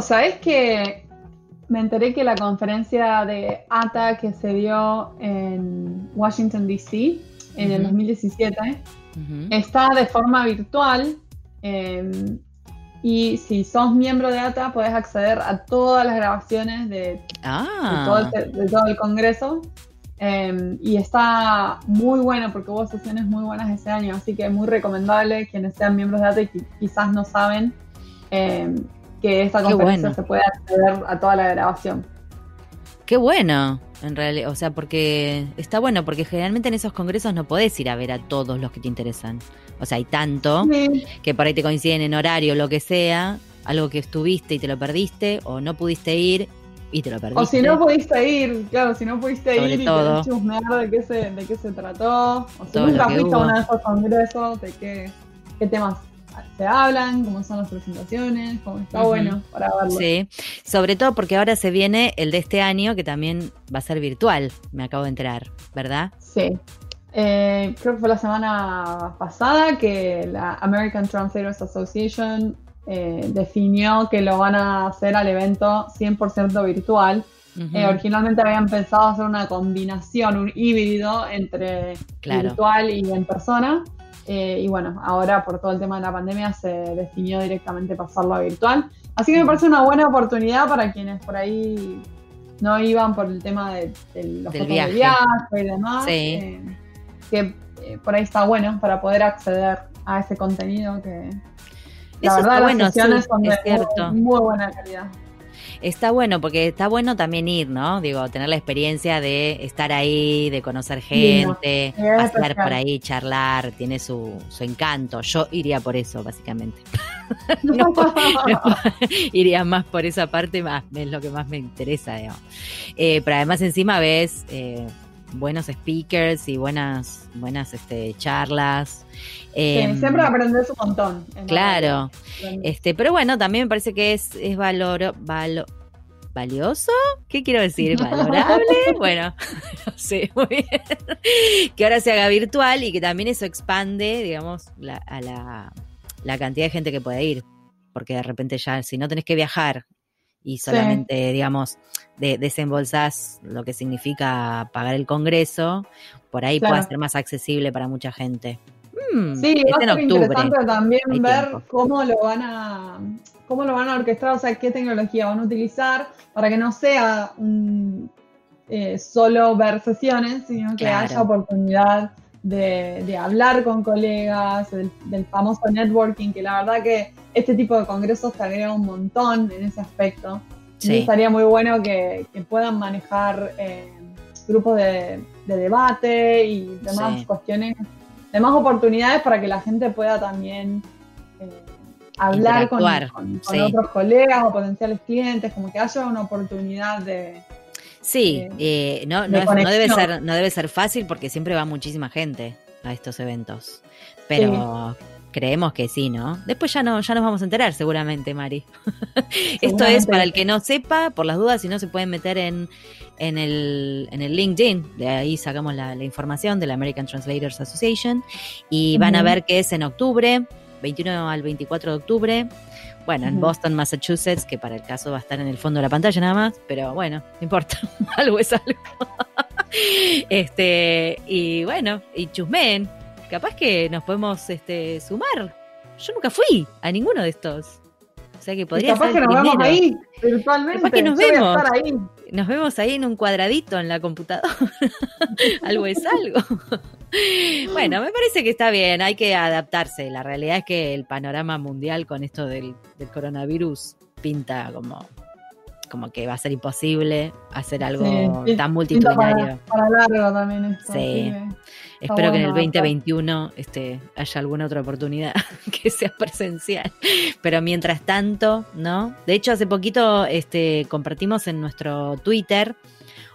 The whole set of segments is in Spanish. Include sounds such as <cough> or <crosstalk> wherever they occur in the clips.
No, sabes que me enteré que la conferencia de ATA que se dio en Washington, D.C. en el 2017 está de forma virtual. Em, y si sos miembro de ATA, puedes acceder a todas las grabaciones de, Ah, todo, el, Congreso. Em, y está muy bueno porque hubo sesiones muy buenas ese año, así que es muy recomendable quienes sean miembros de ATA y quizás no saben em, que esta conferencia se puede acceder a toda la grabación. Qué bueno, en realidad, o sea, porque está bueno, porque generalmente en esos congresos no podés ir a ver a todos los que te interesan. O sea, hay tanto que por ahí te coinciden en horario, lo que sea, algo que estuviste y te lo perdiste, o no pudiste ir y te lo perdiste. O si no pudiste ir, claro, si no pudiste ir todo. y te de qué se, de qué se trató, o si nunca fuiste a uno de esos congresos, de qué, qué temas se hablan, cómo son las presentaciones, cómo está bueno para verlo. Sí, sobre todo porque ahora se viene el de este año que también va a ser virtual, me acabo de enterar, ¿verdad? Sí, eh, creo que fue la semana pasada que la American Translators Association eh, definió que lo van a hacer al evento 100% virtual. Eh, originalmente habían pensado hacer una combinación, un híbrido entre virtual y en persona. Y bueno, ahora por todo el tema de la pandemia se definió directamente pasarlo a virtual. Así que me parece una buena oportunidad para quienes por ahí no iban por el tema de, los Del viaje. de viaje y demás. Sí que eh, por ahí está bueno para poder acceder a ese contenido que la verdad las sesiones son de muy, buena calidad. Está bueno, porque está bueno también ir, ¿no? Digo, tener la experiencia de estar ahí, de conocer gente, estar por ahí, charlar, tiene su, su encanto. Yo iría por eso, básicamente. <laughs> <laughs> iría más por esa parte, más es lo que más me interesa, digamos. Eh, pero además encima ves... Eh, buenos speakers y buenas, buenas este, charlas. Em, siempre aprendes un montón. Claro. Este, pero bueno, también me parece que es, es valor, valioso. ¿Qué quiero decir? <laughs> ¿Valorable? bueno, <laughs> no sé, muy bien. que ahora se haga virtual y que también eso expande, digamos, a la, la cantidad de gente que puede ir. Porque de repente ya, si no tenés que viajar y solamente, digamos, de, desembolsás lo que significa pagar el Congreso, por ahí puede ser más accesible para mucha gente. Mm, sí, va a ser interesante también ver cómo lo van a cómo lo van a orquestar, o sea, qué tecnología van a utilizar para que no sea eh, solo ver sesiones, sino que haya oportunidad de, hablar con colegas, del, famoso networking, que la verdad que este tipo de congresos te agrega un montón en ese aspecto. Sí. estaría muy bueno que, puedan manejar eh, grupos de, debate y demás cuestiones, demás oportunidades para que la gente pueda también eh, hablar con, otros colegas o potenciales clientes, como que haya una oportunidad de, Sí, eh, no, no, debe ser, no debe ser fácil porque siempre va muchísima gente a estos eventos. Pero creemos que sí, ¿no? Después ya no, ya nos vamos a enterar seguramente, Mari. <laughs> Esto es para el que no sepa, por las dudas, si no se pueden meter en, en, el, en el LinkedIn, de ahí sacamos la, información de la American Translators Association, y van a ver que es en octubre, 21 al 24 de octubre, bueno, en Boston, Massachusetts, que para el caso va a estar en el fondo de la pantalla nada más, pero bueno, no importa, <laughs> algo es algo. <laughs> este, y bueno, y chusmen, capaz que nos podemos este, sumar. Yo nunca fui a ninguno de estos. O sea que podría capaz que nos vemos ahí, virtualmente. Capaz que nos vemos. Ahí. Nos vemos ahí en un cuadradito en la computadora. <laughs> algo es algo. <laughs> bueno, me parece que está bien, hay que adaptarse. La realidad es que el panorama mundial con esto del, coronavirus pinta como, como que va a ser imposible hacer algo tan multitudinario. Para, largo también Sí. Espero que en el 2021 este, haya alguna otra oportunidad <laughs> que sea presencial. Pero mientras tanto, ¿no? De hecho, hace poquito este, compartimos en nuestro Twitter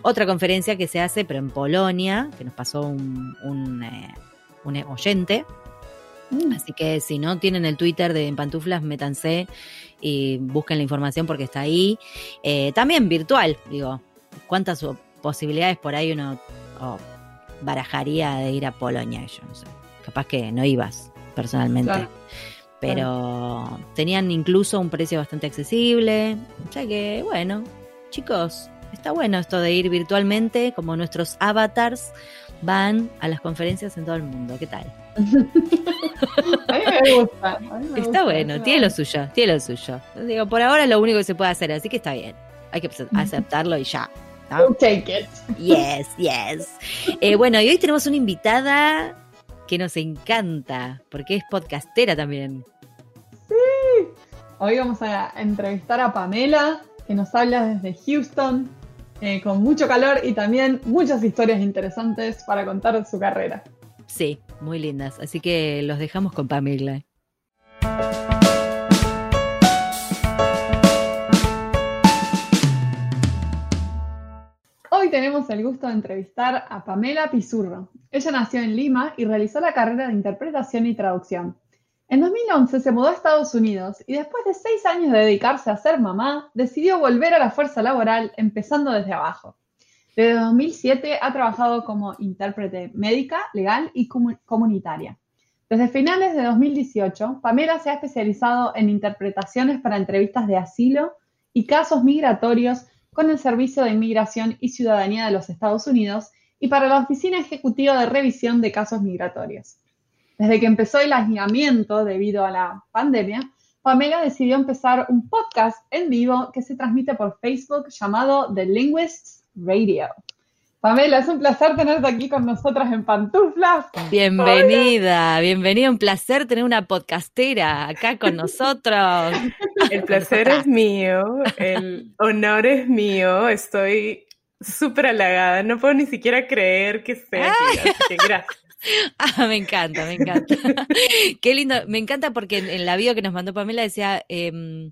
otra conferencia que se hace, pero en Polonia, que nos pasó un, un, eh, oyente. Mm. Así que si no tienen el Twitter de Pantuflas, métanse y busquen la información porque está ahí. Eh, también virtual, digo, ¿cuántas posibilidades por ahí uno barajaría de ir a Polonia? Yo no sé. Capaz que no ibas personalmente. pero tenían incluso un precio bastante accesible. O sea que, bueno, chicos, está bueno esto de ir virtualmente, como nuestros avatars van a las conferencias en todo el mundo. ¿Qué tal? <laughs> a mí me gusta. está bueno, tiene lo suyo, tiene lo suyo. Digo, por ahora es lo único que se puede hacer, así que está bien. Hay que aceptarlo y ya. take it. Yes, yes. Eh, bueno, y hoy tenemos una invitada que nos encanta, porque es podcastera también. Sí. Hoy vamos a entrevistar a Pamela, que nos habla desde Houston, eh, con mucho calor y también muchas historias interesantes para contar su carrera. Sí, muy lindas. Así que los dejamos con Pamela. Hoy tenemos el gusto de entrevistar a Pamela Pizurro. Ella nació en Lima y realizó la carrera de interpretación y traducción. En 2011 se mudó a Estados Unidos y después de seis años de dedicarse a ser mamá, decidió volver a la fuerza laboral empezando desde abajo. Desde 2007 ha trabajado como intérprete médica, legal y comunitaria. Desde finales de 2018, Pamela se ha especializado en interpretaciones para entrevistas de asilo y casos migratorios con el Servicio de Inmigración y Ciudadanía de los Estados Unidos y para la Oficina Ejecutiva de Revisión de Casos Migratorios. Desde que empezó el aislamiento debido a la pandemia, Pamela decidió empezar un podcast en vivo que se transmite por Facebook llamado The Linguists Radio. Pamela, es un placer tenerte aquí con nosotras en Pantuflas. Bienvenida, bienvenida, un placer tener una podcastera acá con nosotros. <laughs> El placer es mío, el honor es mío, estoy súper halagada, no puedo ni siquiera creer que esté aquí, así que gracias. <laughs> Ah, me encanta, me encanta. <laughs> Qué lindo, me encanta porque en, la bio que nos mandó Pamela decía em,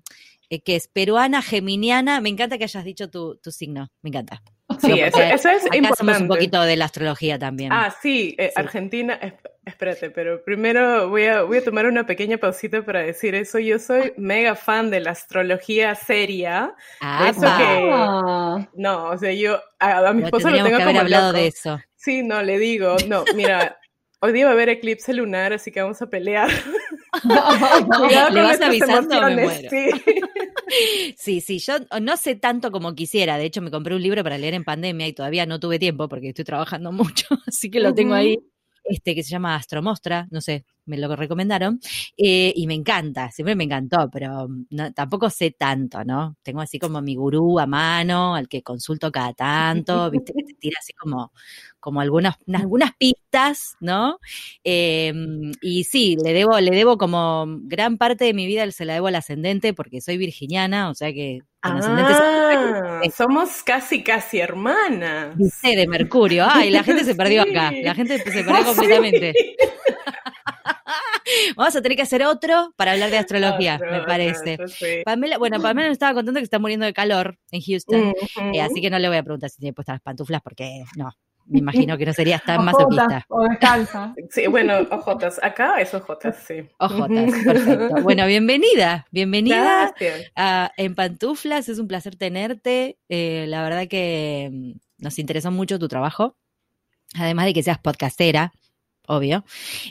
eh, que es peruana, geminiana. Me encanta que hayas dicho tu, signo, me encanta. Sí, eso, es importante. un poquito de la astrología también. Ah, sí, eh, Argentina, espérate, pero primero voy a, voy a tomar una pequeña pausita para decir eso. Yo soy mega fan de la astrología seria. Ah, eso que, no, o sea, yo a, mi esposo lo tengo que haber hablado de eso. Sí, no, le digo, no, mira, Hoy día va a haber eclipse lunar, así que vamos a pelear. <laughs> Le vas avisando, me muero. <laughs> Sí. sí, yo no sé tanto como quisiera. De hecho, me compré un libro para leer en pandemia y todavía no tuve tiempo porque estoy trabajando <laughs> mucho, así que lo tengo ahí. Este que se llama Astromostra, no sé, me lo recomendaron, eh, y me encanta, siempre me encantó, pero tampoco sé tanto, ¿no? Tengo así como mi gurú a mano, al que consulto cada tanto, viste, que te <laughs> tira así como, como algunas, algunas pistas, ¿no? Em, y sí, le debo, le debo como gran parte de mi vida se la debo al ascendente porque soy virginiana, o sea que ah, somos casi, casi hermanas. Dice de Mercurio. Ay, la gente se <laughs> perdió acá. La gente se perdió ah, completamente. <laughs> Vamos a tener que hacer otro para hablar de astrología, <laughs> me parece. Pamela, bueno, <laughs> Pamela nos estaba contando que está muriendo de calor en Houston, eh, así que no le voy a preguntar si tiene puestas las pantuflas porque no, me imagino que no serías tan masoquista. O descalza. <laughs> Sí, bueno, ojotas. Acá es ojotas, sí. Ojotas, perfecto. Bueno, bienvenida, bienvenida a, en Pantuflas. Es un placer tenerte. Eh, la verdad que mm, nos interesó mucho tu trabajo. Además de que seas podcastera, obvio.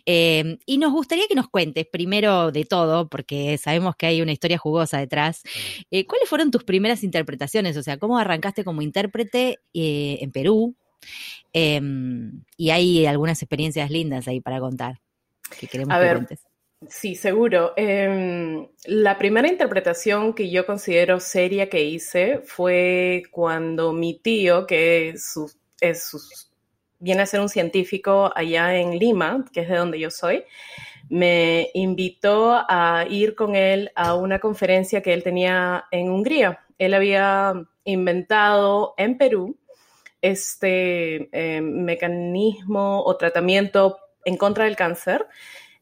Em, y nos gustaría que nos cuentes, primero de todo, porque sabemos que hay una historia jugosa detrás, eh, ¿cuáles fueron tus primeras interpretaciones? O sea, ¿cómo arrancaste como intérprete eh, en Perú? Em, y hay algunas experiencias lindas ahí para contar que queremos que cuentes. Sí, seguro. Em, la primera interpretación que yo considero seria que hice fue cuando mi tío, que es, es viene a ser un científico allá en Lima, que es de donde yo soy, me invitó a ir con él a una conferencia que él tenía en Hungría. Él había inventado en Perú este eh, mecanismo o tratamiento en contra del cáncer.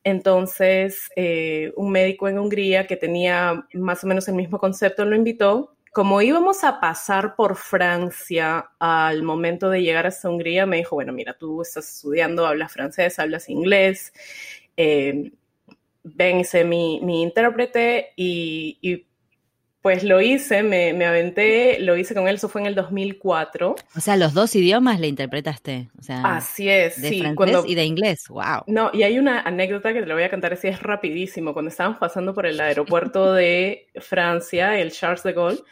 Entonces, eh, un médico en Hungría que tenía más o menos el mismo concepto lo invitó como íbamos a pasar por Francia al momento de llegar hasta Hungría, me dijo, bueno, mira, tú estás estudiando, hablas francés, hablas inglés, eh, ven, mi, intérprete y, Pues lo hice, me, me, aventé, lo hice con él, eso fue en el 2004. O sea, los dos idiomas le interpretaste. O sea, Así es, de sí. francés y de inglés, wow. No, y hay una anécdota que te lo voy a contar así, es rapidísimo. Cuando estábamos pasando por el aeropuerto de Francia, el Charles de Gaulle,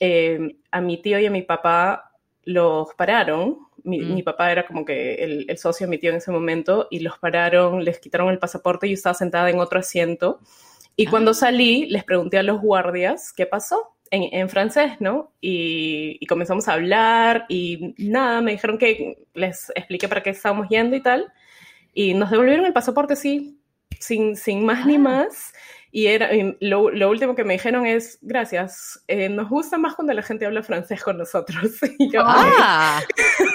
eh, a mi tío y a mi papá los pararon. Mi, mm. mi papá era como que el, el, socio de mi tío en ese momento, y los pararon, les quitaron el pasaporte y yo estaba sentada en otro asiento. Y cuando salí, les pregunté a los guardias qué pasó en, en francés, ¿no? Y, y, comenzamos a hablar y nada, me dijeron que les expliqué para qué estábamos yendo y tal. Y nos devolvieron el pasaporte, sí, sin, sin más ni más. Y era, lo, lo, último que me dijeron es, gracias, eh, nos gusta más cuando la gente habla francés con nosotros. <laughs> Y yo, ah,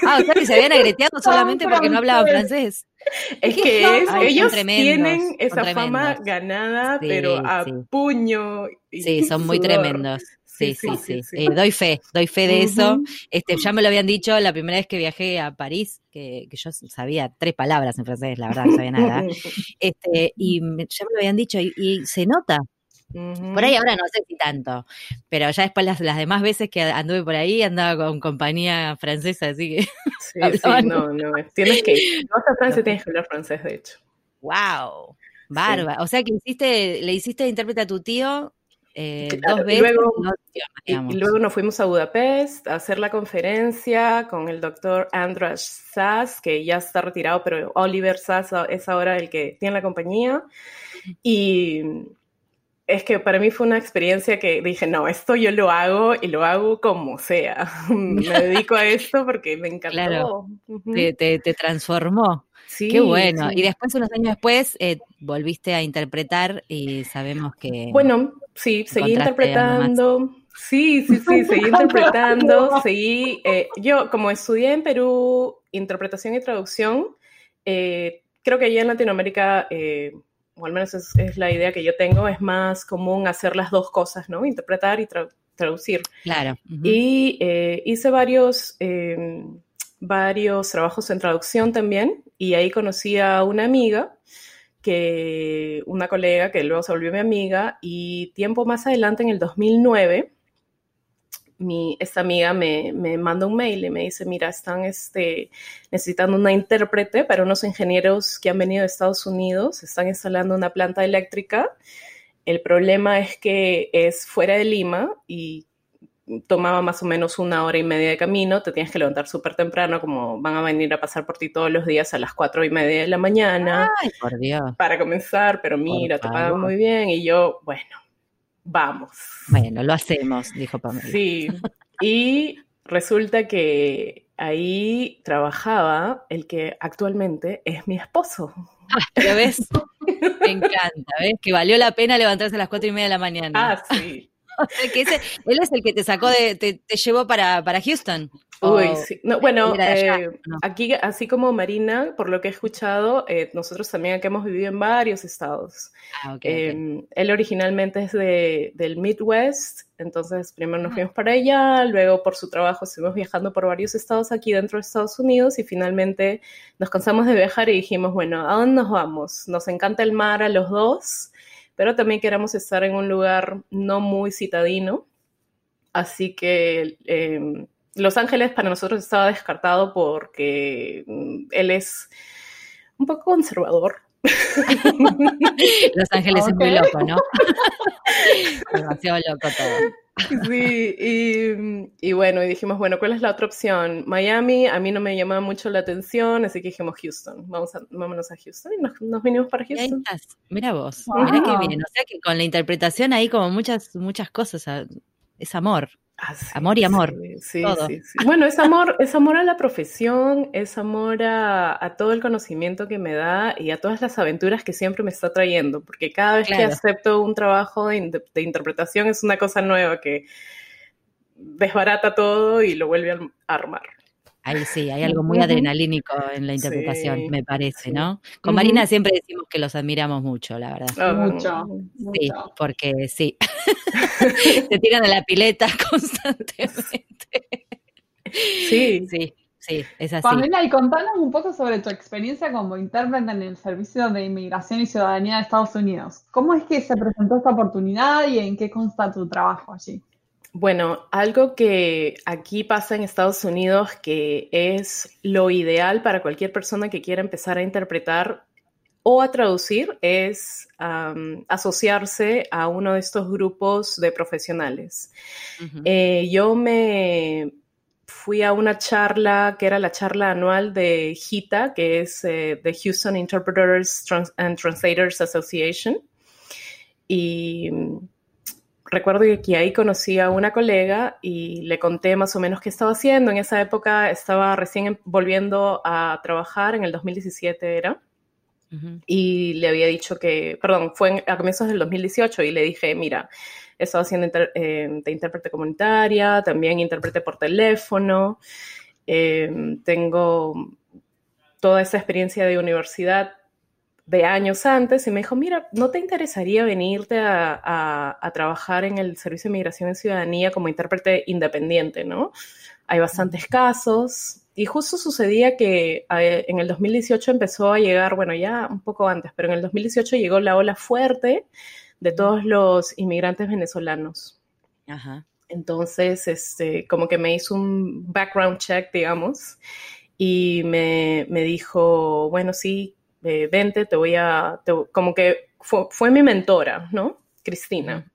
ah, o sea que se habían agreteado <laughs> solamente porque no hablaban francés. <laughs> Es que es, Ay, ellos tienen esa fama ganada, sí, pero a sí. puño. Y sí, son muy tremendos. Sí, sí, sí. sí. Eh, doy fe, doy fe de uh -huh. eso. Este, ya me lo habían dicho la primera vez que viajé a París, que, que yo sabía tres palabras en francés, la verdad, no sabía nada. <laughs> Este, y me, ya me lo habían dicho, y, y se nota. Uh -huh. Por ahí ahora no sé si tanto, pero ya después las, las, demás veces que anduve por ahí andaba con compañía francesa, así que... <laughs> Sí, sí, no, no, tienes que <laughs> ir. Vas a Francia tienes que hablar francés, de hecho. ¡Wow! Barba. Sí. O sea que hiciste, le hiciste intérprete a tu tío eh, claro, dos veces. Y luego, y luego, nos fuimos a Budapest a hacer la conferencia con el doctor Andras Sass, que ya está retirado, pero Oliver Sass es ahora el que tiene la compañía. Y es que para mí fue una experiencia que dije, no, esto yo lo hago y lo hago como sea. <laughs> me dedico a esto porque me encantó. Claro, uh -huh. te, te, te, transformó. Sí, Qué bueno. Sí. Y después, unos años después, eh, volviste a interpretar y sabemos que... Bueno, sí, seguí interpretando. Sí, sí, sí, <laughs> seguí interpretando, seguí... Eh, yo, como estudié en Perú interpretación y traducción, eh, creo que allá en Latinoamérica eh, o al menos es, es, la idea que yo tengo, es más común hacer las dos cosas, ¿no? Interpretar y tra traducir. Claro. Uh -huh. Y eh, hice varios, eh, varios trabajos en traducción también, y ahí conocí a una amiga, que, una colega que luego se volvió mi amiga, y tiempo más adelante, en el 2009, mi, esta amiga me, me, manda un mail y me dice, mira, están este, necesitando una intérprete para unos ingenieros que han venido de Estados Unidos, están instalando una planta eléctrica. El problema es que es fuera de Lima y tomaba más o menos una hora y media de camino, te tienes que levantar súper temprano, como van a venir a pasar por ti todos los días a las cuatro y media de la mañana. Ay, por Dios. Para comenzar, pero mira, te pagan muy bien. Y yo, bueno, vamos. Bueno, lo hacemos, dijo Pamela. Sí, y resulta que ahí trabajaba el que actualmente es mi esposo. Ah, ¿ya ves? Me encanta, ¿ves? Que valió la pena levantarse a las cuatro y media de la mañana. Ah, sí. <laughs> O sea, que ese, él es el que te sacó de, te, te llevó para, para Houston. Uy, sí. No, bueno, eh, aquí, así como Marina, por lo que he escuchado, eh, nosotros también aquí hemos vivido en varios estados. Ah, okay, eh, okay. Él originalmente es de, del Midwest, entonces primero nos fuimos para allá, luego por su trabajo estuvimos viajando por varios estados aquí dentro de Estados Unidos y finalmente nos cansamos de viajar y dijimos, bueno, ¿a dónde nos vamos? Nos encanta el mar a los dos, pero también queremos estar en un lugar no muy citadino, así que... Los Ángeles para nosotros estaba descartado porque mm, él es un poco conservador. Los Ángeles okay. es muy loco, ¿no? <laughs> Demasiado loco todo. Sí, y, y, bueno, y dijimos, bueno, ¿cuál es la otra opción? Miami, a mí no me llamaba mucho la atención, así que dijimos Houston, vamos a, vámonos a Houston y nos, nos vinimos para Houston. Mira vos, wow. mira qué bien, o sea que con la interpretación hay como muchas, muchas cosas, es amor. Ah, sí, amor y amor. Sí, todo. sí, sí. Bueno, es amor, es amor a la profesión, es amor a, a, todo el conocimiento que me da y a todas las aventuras que siempre me está trayendo, porque cada vez claro. que acepto un trabajo de, de, interpretación es una cosa nueva que desbarata todo y lo vuelve a armar. Ahí sí, hay algo muy adrenalínico en la interpretación, sí, me parece, sí. ¿no? Con Marina uh -huh. siempre decimos que los admiramos mucho, la verdad. Oh, mucho. Sí, mucho. porque sí. <laughs> Se <laughs> tiran a la pileta <laughs> constantemente. Sí. Sí. Sí, es así. Pamela, y contanos un poco sobre tu experiencia como intérprete en el Servicio de Inmigración y Ciudadanía de Estados Unidos. ¿Cómo es que se presentó esta oportunidad y en qué consta tu trabajo allí? Bueno, algo que aquí pasa en Estados Unidos que es lo ideal para cualquier persona que quiera empezar a interpretar o a traducir es asociarse a uno de estos grupos de profesionales. Eh, yo me fui a una charla que era la charla anual de HITA, que es eh, The Houston Interpreters and Translators Association. Y recuerdo que ahí conocí a una colega y le conté más o menos qué estaba haciendo. En esa época estaba recién volviendo a trabajar, en el 2017 era. Y le había dicho que, perdón, fue a comienzos del 2018 y le dije, mira, he estado haciendo eh, de intérprete comunitaria, también intérprete por teléfono, eh, tengo toda esa experiencia de universidad de años antes y me dijo, mira, ¿no te interesaría venirte a, a, trabajar en el Servicio de Migración y Ciudadanía como intérprete independiente, ¿no? Hay bastantes casos, y justo sucedía que en el 2018 empezó a llegar, bueno, ya un poco antes, pero en el 2018 llegó la ola fuerte de todos los inmigrantes venezolanos. Ajá. Entonces, este, como que me hizo un background check, digamos, y me, dijo, bueno, sí, eh, vente, te voy a, como que fue, mi mentora, ¿no? Cristina.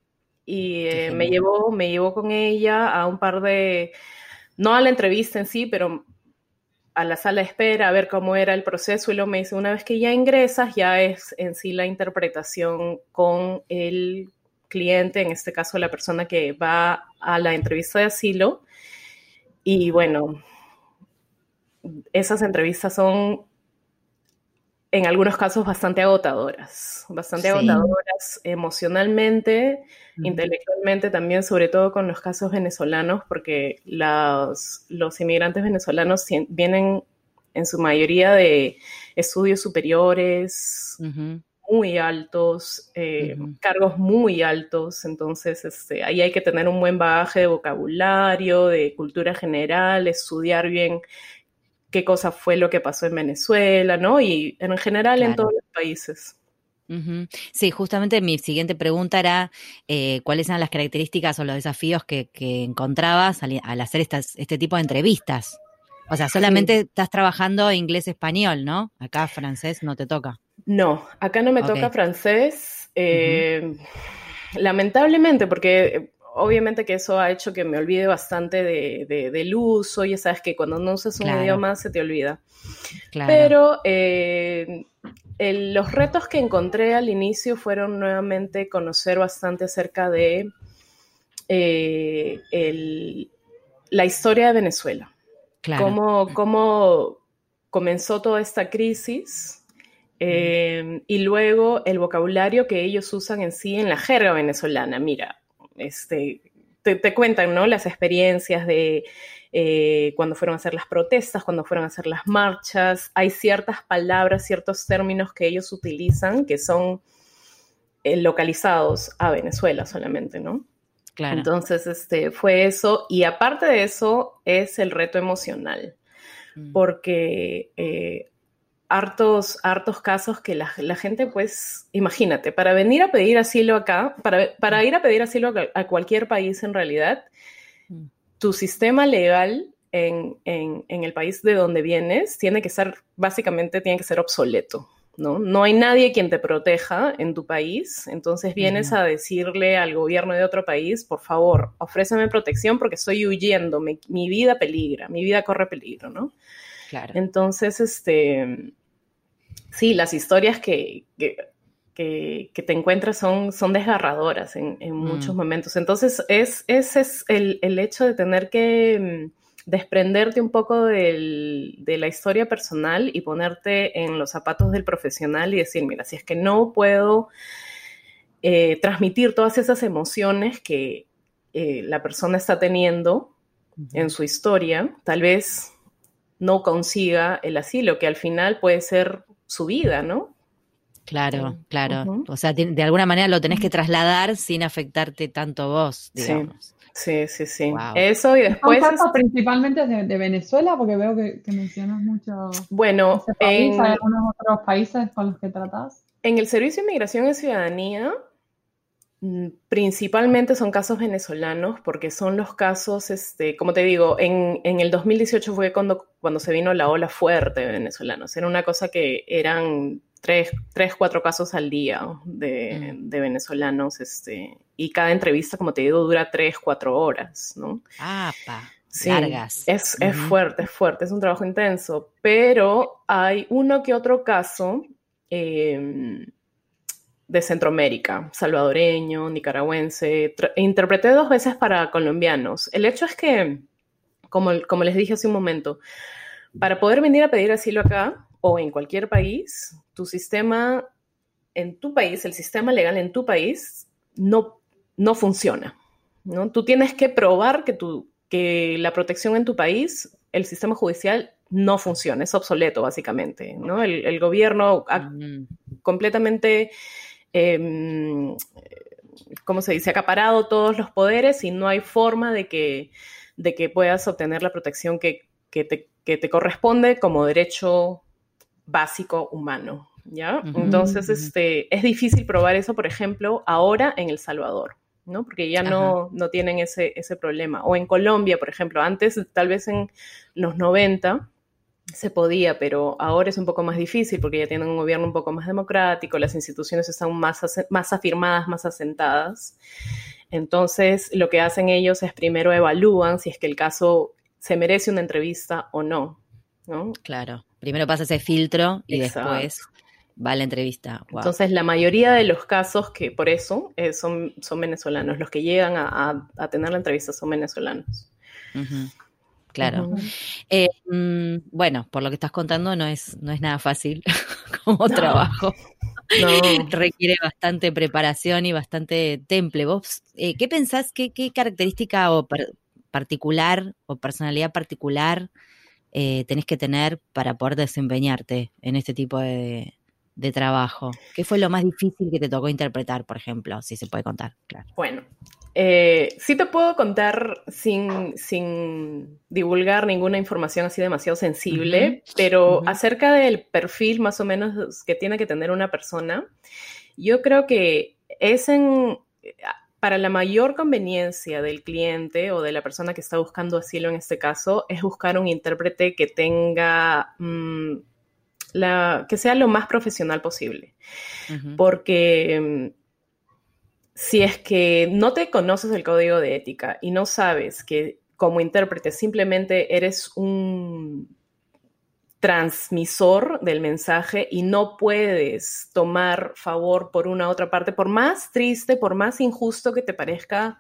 Y eh, me llevó, me llevó con ella a un par de, no a la entrevista en sí, pero a la sala de espera a ver cómo era el proceso y lo me dice, una vez que ya ingresas, ya es en sí la interpretación con el cliente, en este caso la persona que va a la entrevista de asilo. Y bueno, esas entrevistas son en algunos casos bastante agotadoras, bastante agotadoras emocionalmente, intelectualmente también, sobre todo con los casos venezolanos, porque los, los inmigrantes venezolanos vienen en su mayoría de estudios superiores, muy altos, eh, cargos muy altos, entonces este, ahí hay que tener un buen bagaje de vocabulario, de cultura general, estudiar bien qué cosa fue lo que pasó en Venezuela, ¿no? Y en general en todos los países. Sí, justamente mi siguiente pregunta era eh, cuáles eran las características o los desafíos que, encontrabas al, hacer estas, este tipo de entrevistas. O sea, solamente estás trabajando inglés-español, ¿no? Acá francés no te toca. No, acá no me toca francés. Eh, lamentablemente, porque obviamente que eso ha hecho que me olvide bastante de, del uso, ya sabes que cuando no usas un idioma se te olvida. Pero eh, los retos que encontré al inicio fueron nuevamente conocer bastante acerca de eh, la historia de Venezuela. Cómo, cómo comenzó toda esta crisis, eh, y luego el vocabulario que ellos usan en sí en la jerga venezolana. Mira, este, te, cuentan, ¿no? Las experiencias de eh, cuando fueron a hacer las protestas, cuando fueron a hacer las marchas. Hay ciertas palabras, ciertos términos que ellos utilizan que son eh, localizados a Venezuela solamente, ¿no? Claro. Entonces, este, fue eso. Y aparte de eso, es el reto emocional. Mm. Porque eh, hartos, hartos casos que la, gente, pues, imagínate, para venir a pedir asilo acá, para, para ir a pedir asilo a, cualquier país en realidad, mm. tu sistema legal en, el país de donde vienes tiene que ser, básicamente, tiene que ser obsoleto. ¿no? No hay nadie quien te proteja en tu país, entonces vienes a decirle al gobierno de otro país, por favor, ofréceme protección porque estoy huyendo, mi, vida peligra, mi vida corre peligro, ¿no? Claro. Entonces, este, sí, las historias que, te encuentras son, son desgarradoras en, muchos mm. momentos. Entonces, es, ese es el, hecho de tener que mm, desprenderte un poco de la historia personal y ponerte en los zapatos del profesional y decir, mira, si es que no puedo eh, transmitir todas esas emociones que eh, la persona está teniendo en su historia, tal vez no consiga el asilo, que al final puede ser su vida, ¿no? Claro, claro. O sea, de alguna manera lo tenés que trasladar sin afectarte tanto vos, digamos. Sí, sí, sí. Eso y después... ¿Son principalmente de, Venezuela? Porque veo que, mencionas mucho... Bueno, ¿hay algunos otros países con los que tratas? En el Servicio de Inmigración y Ciudadanía principalmente son casos venezolanos, porque son los casos, este, como te digo, en, el 2018 fue cuando, cuando se vino la ola fuerte de venezolanos. Era una cosa que eran tres, tres cuatro casos al día de, mm. venezolanos, este, y cada entrevista, como te digo, dura tres, cuatro horas, ¿no? Ah, pa. largas. Es, es fuerte, es fuerte, es un trabajo intenso, pero hay uno que otro caso. Eh, de Centroamérica, salvadoreño, nicaragüense. Interpreté dos veces para colombianos. El hecho es que, como, como les dije hace un momento, para poder venir a pedir asilo acá o en cualquier país, tu sistema en tu país, el sistema legal en tu país, no, no funciona. ¿no? Tú tienes que probar que, tu, que la protección en tu país, el sistema judicial, no funciona, es obsoleto básicamente. ¿no? El, gobierno ha mm. completamente eh, ¿cómo se dice?, acaparado todos los poderes y no hay forma de que, de que puedas obtener la protección que, te, corresponde como derecho básico humano. ¿Ya? Entonces, este, es difícil probar eso, por ejemplo, ahora en El Salvador, ¿no? Porque ya no, no tienen ese, ese problema. O en Colombia, por ejemplo, antes, tal vez en los 90, se podía, pero ahora es un poco más difícil porque ya tienen un gobierno un poco más democrático, las instituciones están más, más afirmadas, más asentadas. Entonces, lo que hacen ellos es primero evalúan si es que el caso se merece una entrevista o no. ¿no? Claro, primero pasa ese filtro y después va la entrevista. Entonces, la mayoría de los casos que por eso eh, son, son venezolanos, los que llegan a, tener la entrevista son venezolanos. Claro. Eh, mm, bueno, por lo que estás contando, no es, no es nada fácil <laughs> como trabajo. No. <laughs> Requiere bastante preparación y bastante temple. ¿Vos eh, qué pensás, qué, característica o particular o personalidad particular eh, tenés que tener para poder desempeñarte en este tipo de, de trabajo? ¿Qué fue lo más difícil que te tocó interpretar, por ejemplo, si se puede contar? Claro. Bueno, eh, sí te puedo contar sin, sin, divulgar ninguna información así demasiado sensible, pero acerca del perfil más o menos que tiene que tener una persona, yo creo que es en, para la mayor conveniencia del cliente o de la persona que está buscando asilo en este caso, es buscar un intérprete que tenga... Mm, la, que sea lo más profesional posible. Porque mm, si es que no te conoces el código de ética y no sabes que como intérprete simplemente eres un transmisor del mensaje y no puedes tomar favor por una otra parte, por más triste, por más injusto que te parezca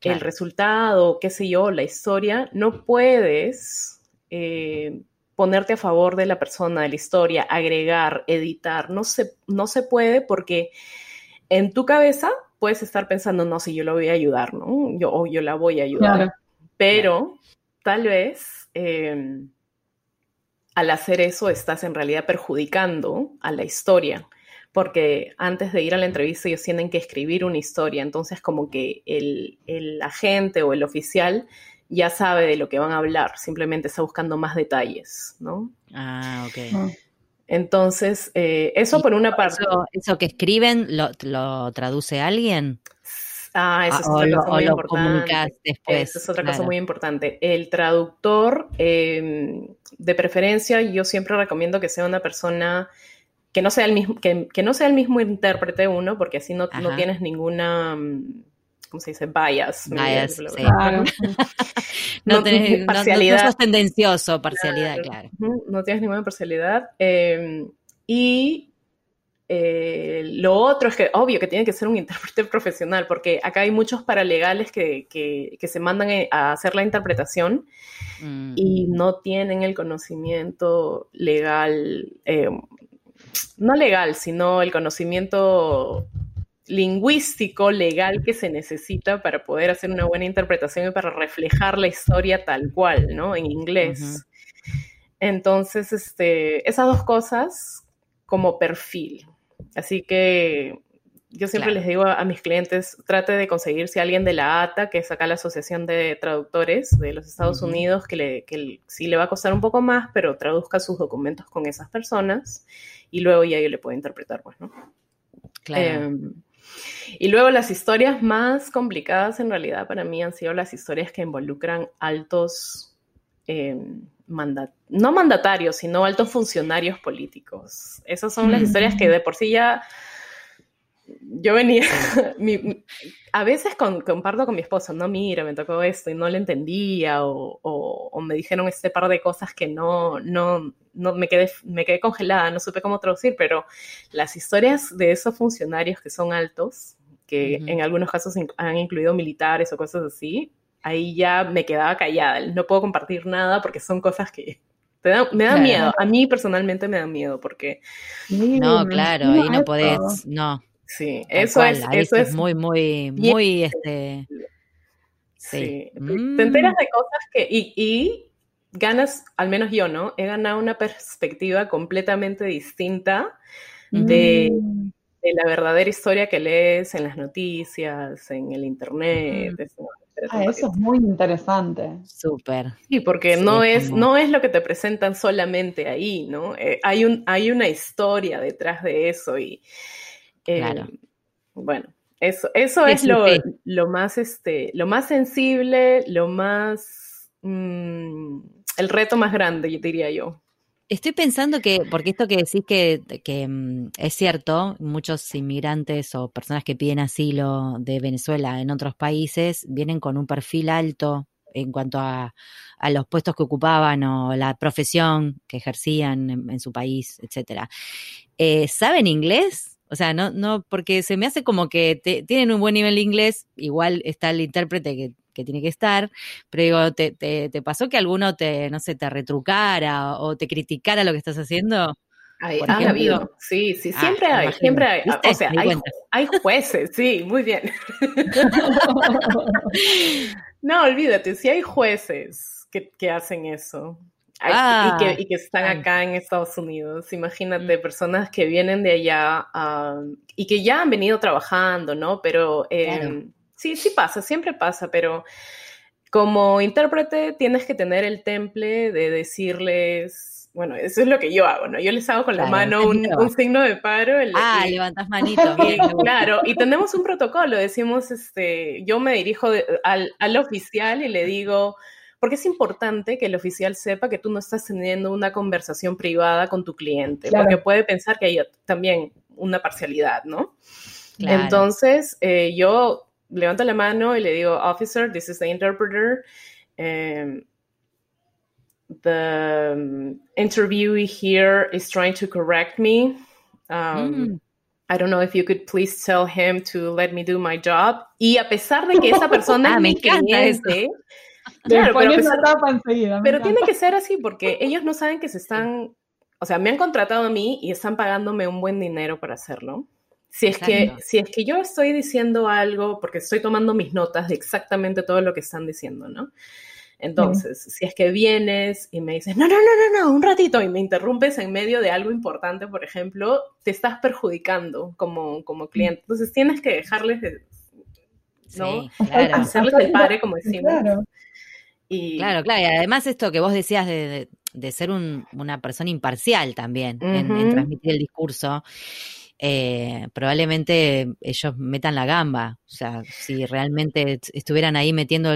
el resultado, qué sé yo, la historia, no puedes eh, ponerte a favor de la persona, de la historia, agregar, editar, no se, no se puede porque en tu cabeza puedes estar pensando, no, si yo lo voy a ayudar, ¿no? Yo, o yo la voy a ayudar. Pero tal vez em, al hacer eso estás en realidad perjudicando a la historia, porque antes de ir a la entrevista ellos tienen que escribir una historia, entonces como que el, el agente o el oficial ya sabe de lo que van a hablar, simplemente está buscando más detalles, ¿no? Ah, ok. Ah. Entonces, eh, eso por una parte. Eso, que escriben, lo, traduce alguien? Ah, eso es ah, otra cosa muy importante. Eso es otra cosa muy importante. El traductor, em, de preferencia, yo siempre recomiendo que sea una persona que no sea el mismo, que, no sea el mismo intérprete uno, porque así no, no tienes ninguna mm, ¿cómo se dice? Bias. Bias, sí. <laughs> no, tenés, parcialidad. No, tendencioso, parcialidad, claro. No tienes ninguna parcialidad. Em, y eh, lo otro es que, obvio, que tiene que ser un intérprete <laughs> profesional, porque acá hay muchos paralegales que, que, se mandan eh, a hacer la interpretación mm. y no tienen el conocimiento legal, eh, no legal, sino el conocimiento lingüístico, legal que se necesita para poder hacer una buena interpretación y para reflejar la historia tal cual, ¿no? En inglés. Entonces, este, esas dos cosas como perfil. Así que yo siempre les digo a, mis clientes, trate de conseguirse a alguien de la ATA, que es acá la Asociación de Traductores de los Estados Unidos, que, le, que sí le va a costar un poco más, pero traduzca sus documentos con esas personas y luego ya yo le puedo interpretar, pues, ¿no? Claro. Em, y luego las historias más complicadas en realidad para mí han sido las historias que involucran altos, em, no mandatarios, sino altos funcionarios políticos. Esas son las historias que de por sí ya yo venía, <laughs> a veces comparto con mi esposo, no, mira, me tocó esto y no le entendía o, me dijeron este par de cosas que no, no, no me, quedé, me quedé congelada, no supe cómo traducir, pero las historias de esos funcionarios que son altos, que en algunos casos han incluido militares o cosas así, ahí ya me quedaba callada, no puedo compartir nada porque son cosas que me da miedo, a mí personalmente me da miedo porque... No, claro, ahí no podés, no. Sí, eso es, eso es muy, muy, muy, este... Sí. Te enteras mm. de cosas que, y, ganas, al menos yo, ¿no? He ganado una perspectiva completamente distinta de, mm. la verdadera historia que lees en las noticias, en el internet. Ah, eso es muy interesante. Súper. Sí, porque no, es, no es lo que te presentan solamente ahí, ¿no? Eh, hay, un, hay una historia detrás de eso y claro. Em, bueno, eso, eso es lo, lo, más, este, lo más sensible, lo más, mm, el reto más grande, diría yo. Estoy pensando que, porque esto que decís que, que mm, es cierto, muchos inmigrantes o personas que piden asilo de Venezuela en otros países vienen con un perfil alto en cuanto a, a los puestos que ocupaban o la profesión que ejercían en, su país, etcétera. Eh, ¿Saben inglés? O sea, no, no, porque se me hace como que tienen un buen nivel de inglés, igual está el intérprete que, tiene que estar, pero digo, ¿te, te, pasó que alguno te, no sé, te retrucara o te criticara lo que estás haciendo? Hay, ha habido, sí, sí, ah, siempre hay, siempre hay, o sea, hay, hay, jueces, sí, muy bien. <laughs> no, olvídate, si hay jueces que, que hacen eso, Ah, y, que, están acá en Estados Unidos. Imagínate, mm. personas que vienen de allá y que ya han venido trabajando, ¿no? Pero em, sí, sí pasa, siempre pasa, pero como intérprete tienes que tener el temple de decirles, bueno, eso es lo que yo hago, ¿no? Yo les hago con la mano un, signo de paro. ah, levantas manitos. Bien, <laughs> claro, y tenemos un protocolo, decimos, este, yo me dirijo al, al oficial y le digo, porque es importante que el oficial sepa que tú no estás teniendo una conversación privada con tu cliente, porque puede pensar que hay también una parcialidad, ¿no? Entonces, eh, yo levanto la mano y le digo, officer, this is the interpreter. Um, the um, interviewee here is trying to correct me. Um, mm. I don't know if you could please tell him to let me do my job. Y a pesar de que esa <laughs> persona ah, es mi cliente, <laughs> Claro, pero, pero tiene que ser así porque ellos no saben que se están, o sea, me han contratado a mí y están pagándome un buen dinero para hacerlo. Si es, que, si es que yo estoy diciendo algo, porque estoy tomando mis notas de exactamente todo lo que están diciendo, ¿no? Entonces, si es que vienes y me dices, no, no, no, no, no, un ratito, y me interrumpes en medio de algo importante, por ejemplo, te estás perjudicando como, como cliente. Entonces, tienes que dejarles, ¿no? claro. Hacerles el pare, como decimos. Claro. Claro, claro, y además esto que vos decías de, ser una persona imparcial también en, transmitir el discurso, eh, probablemente ellos metan la gamba, o sea, si realmente estuvieran ahí metiendo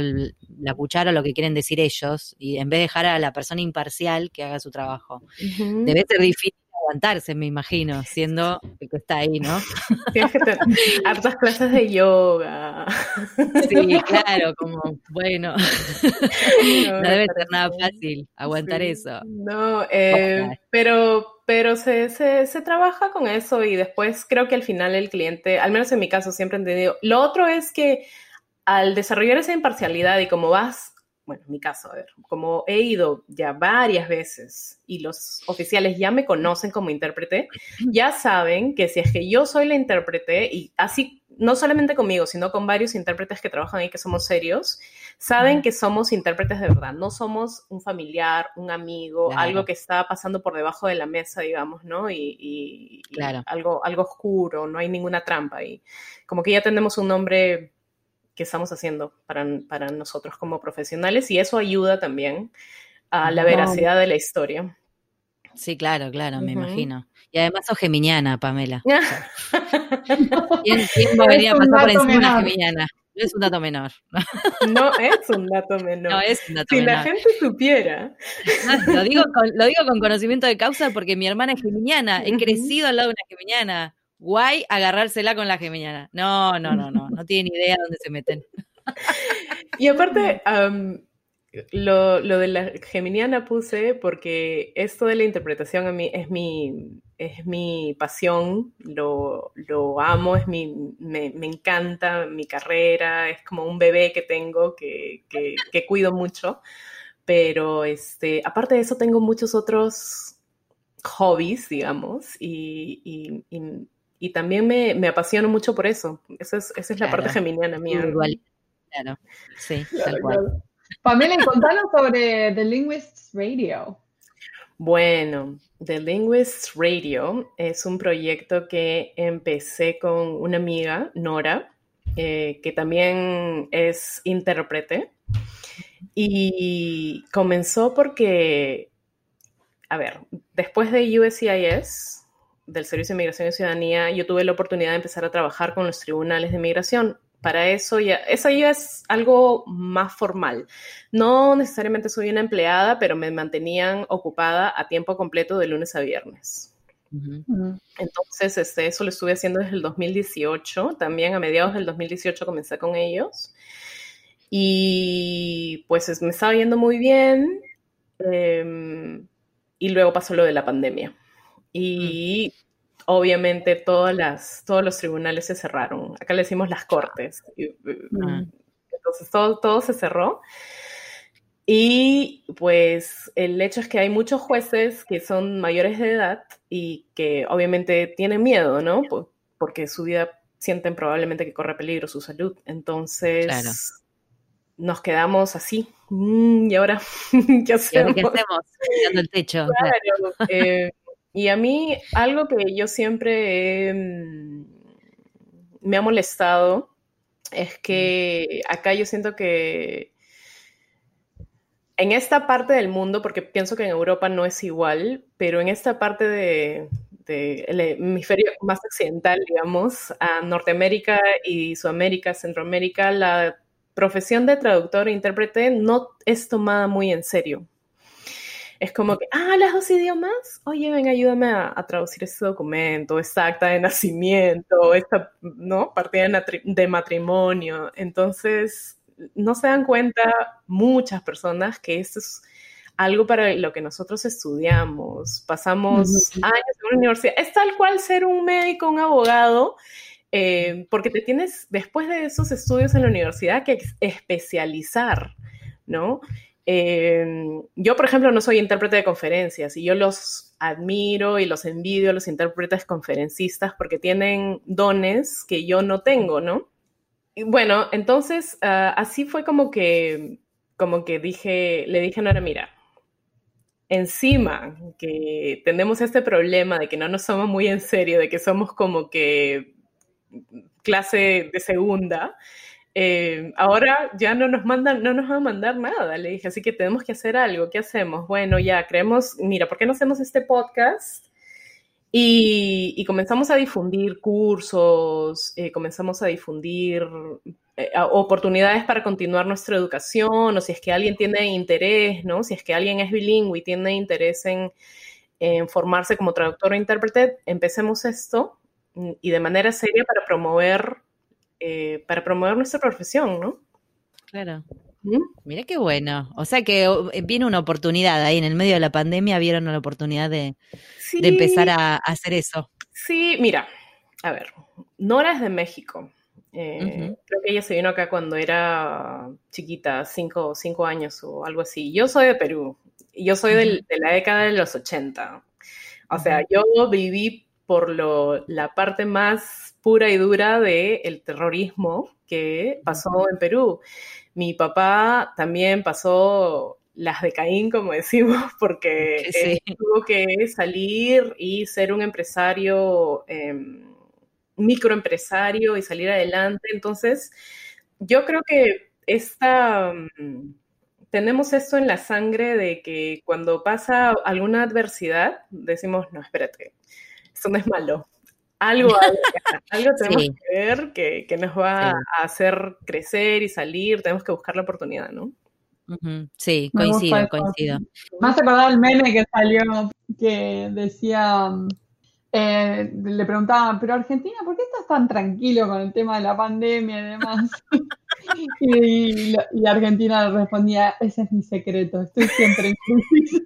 la cuchara lo que quieren decir ellos, y en vez de dejar a la persona imparcial que haga su trabajo. Debe ser difícil aguantarse, me imagino, siendo el que está ahí, ¿no? <laughs> Tienes que tener hartas clases de yoga. Sí, claro, como, bueno, no, debe ser nada fácil aguantar eso. No, eh, pero, pero se, se, se, trabaja con eso y después creo que al final el cliente, al menos en mi caso, siempre he entendido. Lo otro es que al desarrollar esa imparcialidad y como vas bueno, en mi caso, a ver, como he ido ya varias veces y los oficiales ya me conocen como intérprete, ya saben que si es que yo soy la intérprete y así no solamente conmigo, sino con varios intérpretes que trabajan ahí que somos serios, saben que somos intérpretes de verdad, no somos un familiar, un amigo, algo que está pasando por debajo de la mesa, digamos, ¿no? Y, algo, algo oscuro, no hay ninguna trampa ahí. Como que ya tenemos un nombre que estamos haciendo para, para nosotros como profesionales y eso ayuda también a la veracidad de la historia. Sí, claro, claro, me imagino. Y además sos geminiana, Pamela. <laughs> ¿Quién, va a venir a pasar por encima una geminiana? No es un dato menor. No es un dato menor. No es un dato si la gente supiera. Lo digo, con, lo digo con conocimiento de causa porque mi hermana es geminiana. He crecido al lado de una geminiana. Guay agarrársela con la geminiana. No, no, no, no. No tienen idea dónde se meten. Y aparte, lo, lo, de la geminiana puse porque esto de la interpretación a mí es mi, es mi pasión, lo, lo amo, es mi, me, me, encanta mi carrera, es como un bebé que tengo que, que, que cuido mucho, pero este, aparte de eso tengo muchos otros hobbies, digamos, y, también me, me, apasiono mucho por eso. Esa es, esa es la parte geminiana mía. Igual. Claro, sí, tal cual. Pamela, contanos sobre The Linguists Radio. Bueno, The Linguists Radio es un proyecto que empecé con una amiga, Nora, eh, que también es intérprete. Y comenzó porque, a ver, después de USCIS, del Servicio de Inmigración y Ciudadanía, yo tuve la oportunidad de empezar a trabajar con los tribunales de inmigración para eso ya, eso ya es algo más formal. No necesariamente soy una empleada, pero me mantenían ocupada a tiempo completo de lunes a viernes. Entonces, este, eso lo estuve haciendo desde el 2018. También a mediados del 2018 comencé con ellos. Y pues me estaba yendo muy bien. Em, y luego pasó lo de la pandemia. Y mm obviamente todas las, todos los tribunales se cerraron. Acá le decimos las cortes. Mm. Entonces todo, todo se cerró. Y pues el hecho es que hay muchos jueces que son mayores de edad y que obviamente tienen miedo, ¿no? Porque su vida sienten probablemente que corre peligro su salud. Entonces nos quedamos así. Mm, y ahora, <laughs> ¿qué hacemos? ¿Qué hacemos? Mirando el techo. Claro, eh, y a mí algo que yo siempre mm, me ha molestado es que acá yo siento que en esta parte del mundo, porque pienso que en Europa no es igual, pero en esta parte del de, hemisferio más occidental, digamos, a Norteamérica y Sudamérica, Centroamérica, la profesión de traductor e intérprete no es tomada muy en serio. Es como que, ah, las dos idiomas, oye, ven, ayúdame a, traducir este documento, esta acta de nacimiento, esta, ¿no? Partida de matrimonio. Entonces, no se dan cuenta muchas personas que esto es algo para lo que nosotros estudiamos. Pasamos años en una universidad. Es tal cual ser un médico, un abogado, eh, porque te tienes, después de esos estudios en la universidad, que especializar, ¿no? Em, yo, por ejemplo, no soy intérprete de conferencias y yo los admiro y los envidio los intérpretes conferencistas porque tienen dones que yo no tengo, ¿no? Y bueno, entonces ah, así fue como que, como que dije, le dije a Nora, mira, encima que tenemos este problema de que no nos somos muy en serio, de que somos como que clase de segunda, eh, ahora ya no nos mandan, no nos van a mandar nada, le dije, así que tenemos que hacer algo, ¿qué hacemos? Bueno, ya creemos, mira, ¿por qué no hacemos este podcast? Y, comenzamos a difundir cursos, eh, comenzamos a difundir eh, oportunidades para continuar nuestra educación, o si es que alguien tiene interés, ¿no? Si es que alguien es bilingüe y tiene interés en, en formarse como traductor o intérprete, empecemos esto mm, y de manera seria para promover eh, para promover nuestra profesión, ¿no? Claro. ¿Mm? Mira qué bueno. O sea que oh, eh, viene una oportunidad ahí en el medio de la pandemia, vieron la oportunidad de, empezar a, hacer eso. Sí, mira, a ver, Nora es de México. Eh, creo que ella se vino acá cuando era chiquita, cinco, cinco años o algo así. Yo soy de Perú. Yo soy de la década de los 80. O sea, yo viví por lo, la parte más pura y dura del el terrorismo que pasó en Perú. Mi papá también pasó las de Caín, como decimos, <laughs> porque tuvo que salir y ser un empresario, em, microempresario y salir adelante. Entonces, yo creo que esta, mm, tenemos esto en la sangre de que cuando pasa alguna adversidad, decimos, no, espérate, esto no es malo. Algo, <laughs> algo, tenemos que ver que, nos va a hacer crecer y salir, tenemos que buscar la oportunidad, ¿no? Sí, coincido, coincido. Más acordado el meme que salió que decía, eh, le preguntaban, pero Argentina, ¿por qué estás tan tranquilo con el tema de la pandemia y demás? <laughs> y, Argentina respondía, ese es mi secreto, estoy siempre en crisis.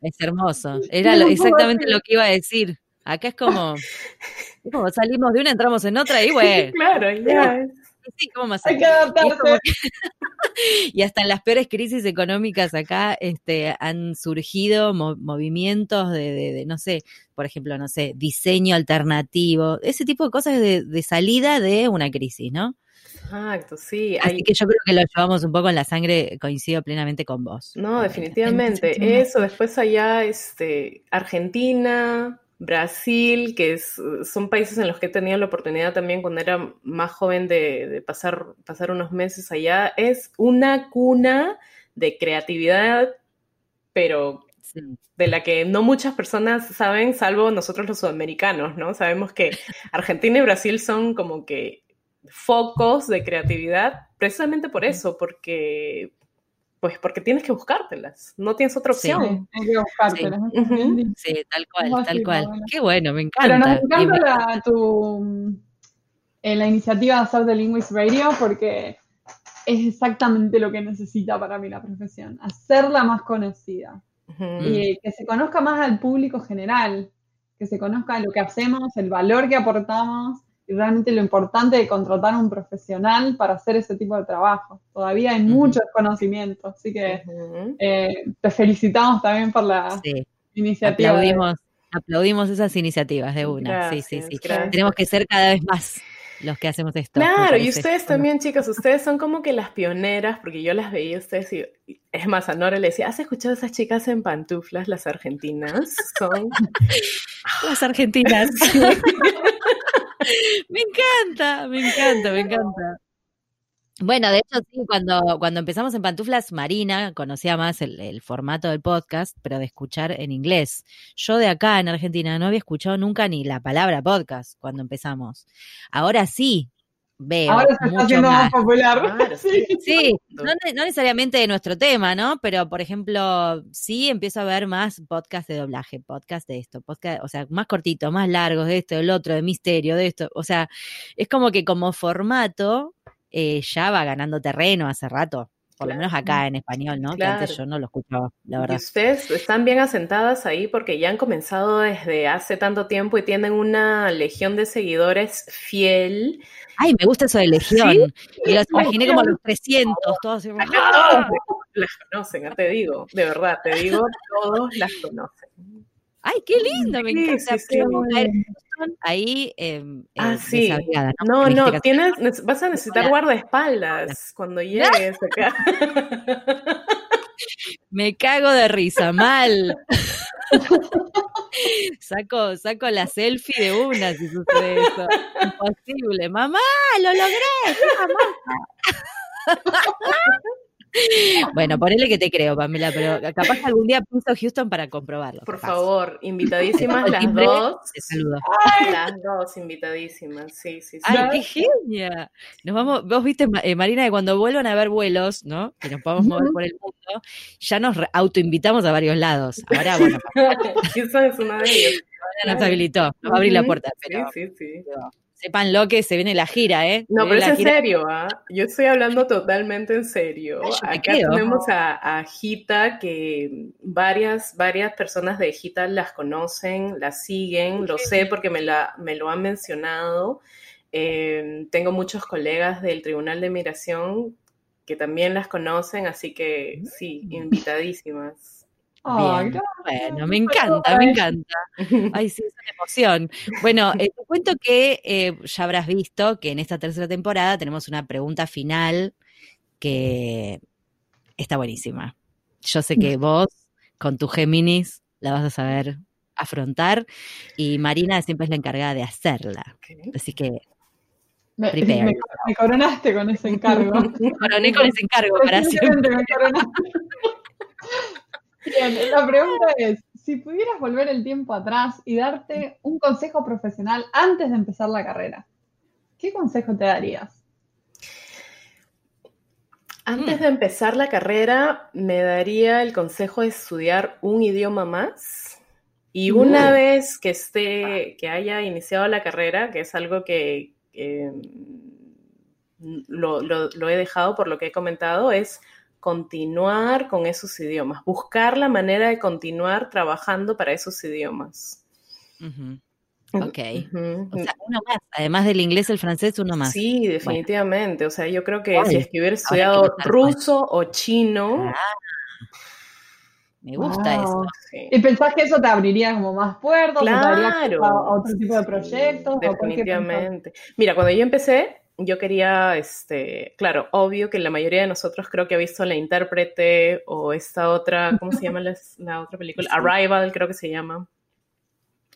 Es hermoso, <laughs> era exactamente lo que iba a decir. Acá es como, como salimos de una, entramos en otra y <laughs> bueno. Claro, ya. Sí, ¿cómo más Hay que adaptarse. <laughs> y hasta en las peores crisis económicas acá este, han surgido movimientos de, no sé, por ejemplo, no sé, diseño alternativo, ese tipo de cosas de, salida de una crisis, ¿no? Exacto, sí. Así que yo creo que lo llevamos un poco en la sangre, coincido plenamente con vos. No, definitivamente. <laughs> Eso, después allá, este, Argentina, Brasil, que son países en los que he tenido la oportunidad también cuando era más joven de, pasar, pasar unos meses allá, es una cuna de creatividad, pero de la que no muchas personas saben, salvo nosotros los sudamericanos, ¿no? Sabemos que <laughs> Argentina y Brasil son como que focos de creatividad precisamente por eso, porque pues porque tienes que buscártelas, no tienes otra opción. Sí, hay que buscártelas. Sí, tal cual, tal cual. Qué bueno, me encanta. Pero nos encanta la, tu, eh, la iniciativa de hacer The Linguist Radio porque es exactamente lo que necesita para mí la profesión, hacerla más conocida. Y que se conozca más al público general, que se conozca lo que hacemos, el valor que aportamos realmente lo importante de contratar a un profesional para hacer ese tipo de trabajo. Todavía hay mucho desconocimiento, así que eh, te felicitamos también por la iniciativa. Aplaudimos, aplaudimos esas iniciativas de una, sí, sí, sí. Tenemos que ser cada vez más los que hacemos esto. Claro, y ustedes también, chicas, ustedes son como que las pioneras, porque yo las veía ustedes y, es más, a Nora le decía, ¿has escuchado a esas chicas en pantuflas, las argentinas? Son... <laughs> las argentinas. <laughs> <laughs> me encanta, me encanta, me encanta. Bueno, de hecho, sí, cuando, cuando empezamos en Pantuflas, Marina conocía más el, formato del podcast, pero de escuchar en inglés. Yo de acá en Argentina no había escuchado nunca ni la palabra podcast cuando empezamos. Ahora sí, veo. Ahora se está haciendo más, popular. sí, <laughs> no, necesariamente de nuestro tema, ¿no? Pero, por ejemplo, sí empiezo a ver más podcast de doblaje, podcast de esto, podcast, o sea, más cortito, más largos, de esto, del otro, de misterio, de esto. O sea, es como que como formato eh, ya va ganando terreno hace rato. Por lo menos acá en español, ¿no? Que antes yo no lo escuchaba, la verdad. Y ustedes están bien asentadas ahí porque ya han comenzado desde hace tanto tiempo y tienen una legión de seguidores fiel. Ay, me gusta eso de legión. Y los imaginé como los 300, todos. ¡Ah! Las conocen, te digo, de verdad, te digo, todos las conocen. Ay, qué lindo, me encanta ahí eh, ah, sí. ¿no? No, tienes, vas a necesitar guardaespaldas <laughs> cuando llegues acá. <laughs> Me cago de risa, mal. <laughs> saco, saco la selfie de una si sucede eso. Imposible. Mamá, lo logré. Mamá. <laughs> Bueno, ponele que te creo, Pamela, pero capaz que algún día piso Houston para comprobarlo. Por favor, invitadísimas las dos. Te saludo. Las dos invitadísimas, sí, sí, sí. ¡Ay, qué genia! Nos vamos, vos viste, eh, Marina, que cuando vuelvan a haber vuelos, ¿no? Que nos podamos mover por el mundo, ya nos autoinvitamos a varios lados. Ahora, bueno. <laughs> Houston es una de ellos. Ahora nos habilitó, nos va a abrir la puerta. Pero, sí, sí, sí sepan lo que se viene la gira, ¿eh? No, pero es en serio, ¿ah? Yo estoy hablando totalmente en serio. Acá tenemos a, Gita, que varias, varias personas de Gita las conocen, las siguen, lo sé porque me, la, me lo han mencionado. Em, tengo muchos colegas del Tribunal de Migración que también las conocen, así que sí, invitadísimas. Bueno, me encanta, me encanta. <laughs> Ay, sí, es una emoción. Bueno, eh, te cuento que eh, ya habrás visto que en esta tercera temporada tenemos una pregunta final que está buenísima. Yo sé que <laughs> vos, con tu Géminis, la vas a saber afrontar y Marina siempre es la encargada de hacerla. Así que <laughs> me, coronaste con ese encargo. Me coroné con ese encargo para siempre. Bien, la pregunta es, si pudieras volver el tiempo atrás y darte un consejo profesional antes de empezar la carrera, ¿qué consejo te darías? Antes de empezar la carrera, me daría el consejo de estudiar un idioma más. Y una vez que esté, que haya iniciado la carrera, que es algo que, lo, he dejado por lo que he comentado, es continuar con esos idiomas, buscar la manera de continuar trabajando para esos idiomas. Ok. O sea, uno más. Además del inglés, el francés, uno más. Sí, definitivamente. O sea, yo creo que si es que hubiera estudiado ruso o chino. Ah, me gusta eso. ¿Y pensás que eso te abriría como más puertas? Claro. a otro tipo de proyectos? Definitivamente. Mira, cuando yo empecé, yo quería, este, claro, obvio que la mayoría de nosotros creo que ha visto La Intérprete o esta otra, ¿cómo se <laughs> llama la, otra película? Arrival, creo que se llama.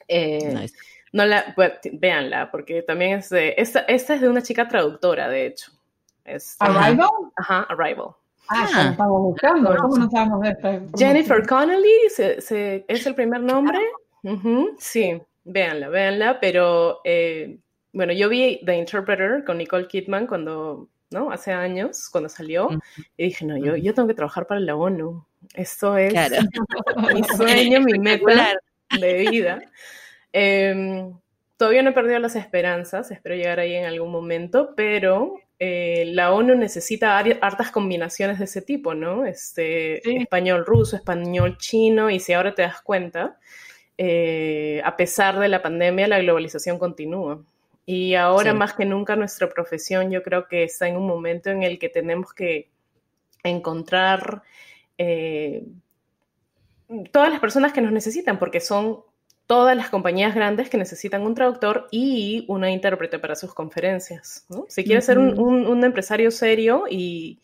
Eh, no la, pues, véanla, porque también es de, esta, esta, es de una chica traductora, de hecho. ¿Arrival? Ajá, Arrival. Ah, ah. estamos buscando, ¿cómo no sabemos de esta? Jennifer Connelly se, es el primer nombre. sí, véanla, véanla, pero eh, bueno, yo vi The Interpreter con Nicole Kidman cuando, ¿no? Hace años, cuando salió, y dije, no, yo, yo tengo que trabajar para la ONU. Esto es <laughs> mi sueño, mi <laughs> meta de vida. Em, todavía no he perdido las esperanzas, espero llegar ahí en algún momento, pero eh, la ONU necesita hartas combinaciones de ese tipo, ¿no? Este, Español ruso, español chino, y si ahora te das cuenta, eh, a pesar de la pandemia, la globalización continúa. Y ahora más que nunca nuestra profesión yo creo que está en un momento en el que tenemos que encontrar eh, todas las personas que nos necesitan, porque son todas las compañías grandes que necesitan un traductor y una intérprete para sus conferencias. Si quieres ser un, empresario serio y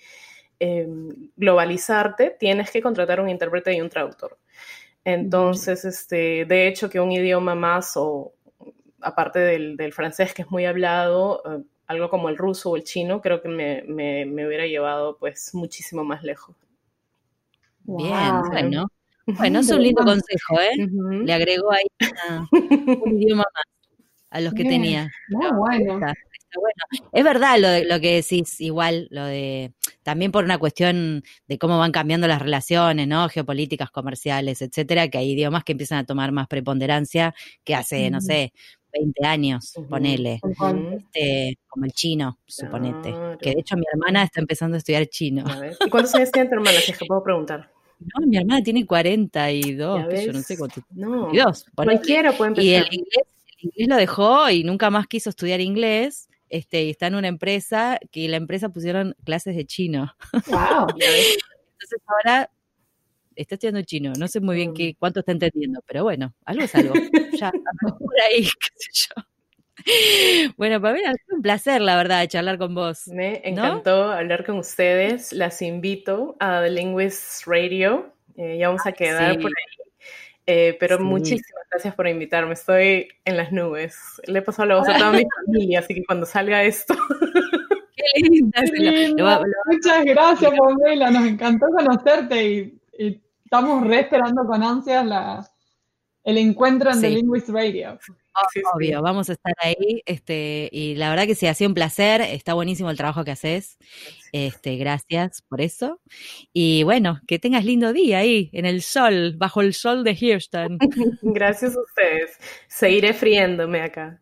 em, globalizarte, tienes que contratar un intérprete y un traductor. Entonces, este, de hecho, que un idioma más o aparte del, francés que es muy hablado, eh, algo como el ruso o el chino, creo que me, hubiera llevado pues muchísimo más lejos. Bien, bueno. Bueno, es un lindo consejo, ¿eh? Le agregó ahí <laughs> un idioma más a los que tenía. Muy bueno. Es verdad lo, lo que decís, igual, lo de también por una cuestión de cómo van cambiando las relaciones, ¿no? Geopolíticas, comerciales, etcétera, que hay idiomas que empiezan a tomar más preponderancia que hace, no sé, 20 años, ponele, este, como el chino, suponete. Que de hecho mi hermana está empezando a estudiar chino. ¿Y cuántos años tiene tu hermana, si es que puedo preguntar? No, mi hermana tiene 42, que yo no sé cuánto. No, cualquiera puede empezar. Y el inglés, el inglés lo dejó y nunca más quiso estudiar inglés. Este, y está en una empresa que la empresa pusieron clases de chino. Wow. <laughs> Entonces ahora está estudiando chino, no sé muy bien qué, cuánto está entendiendo, pero bueno, algo es algo. <laughs> ya, por ahí, <laughs> qué sé yo. Bueno, para mí es un placer, la verdad, charlar con vos. Me encantó hablar con ustedes. Las invito a The Linguist Radio. Eh, ya vamos a quedar por ahí. Eh, pero muchísimas gracias por invitarme. Estoy en las nubes. Le he pasado la voz a toda mi <laughs> familia, así que cuando salga esto. Qué linda. Muchas gracias, Pamela. Nos encantó conocerte y y estamos re esperando con ansias la, el encuentro en The Linguist Radio. Obvio, vamos a estar ahí, este, y la verdad que sí, ha sido un placer, está buenísimo el trabajo que haces, este, gracias por eso, y bueno, que tengas lindo día ahí, en el sol, bajo el sol de Houston. <laughs> Gracias a ustedes, seguiré friéndome acá.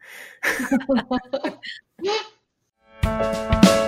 <laughs>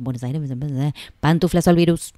Buenos Aires, pantuflas al virus.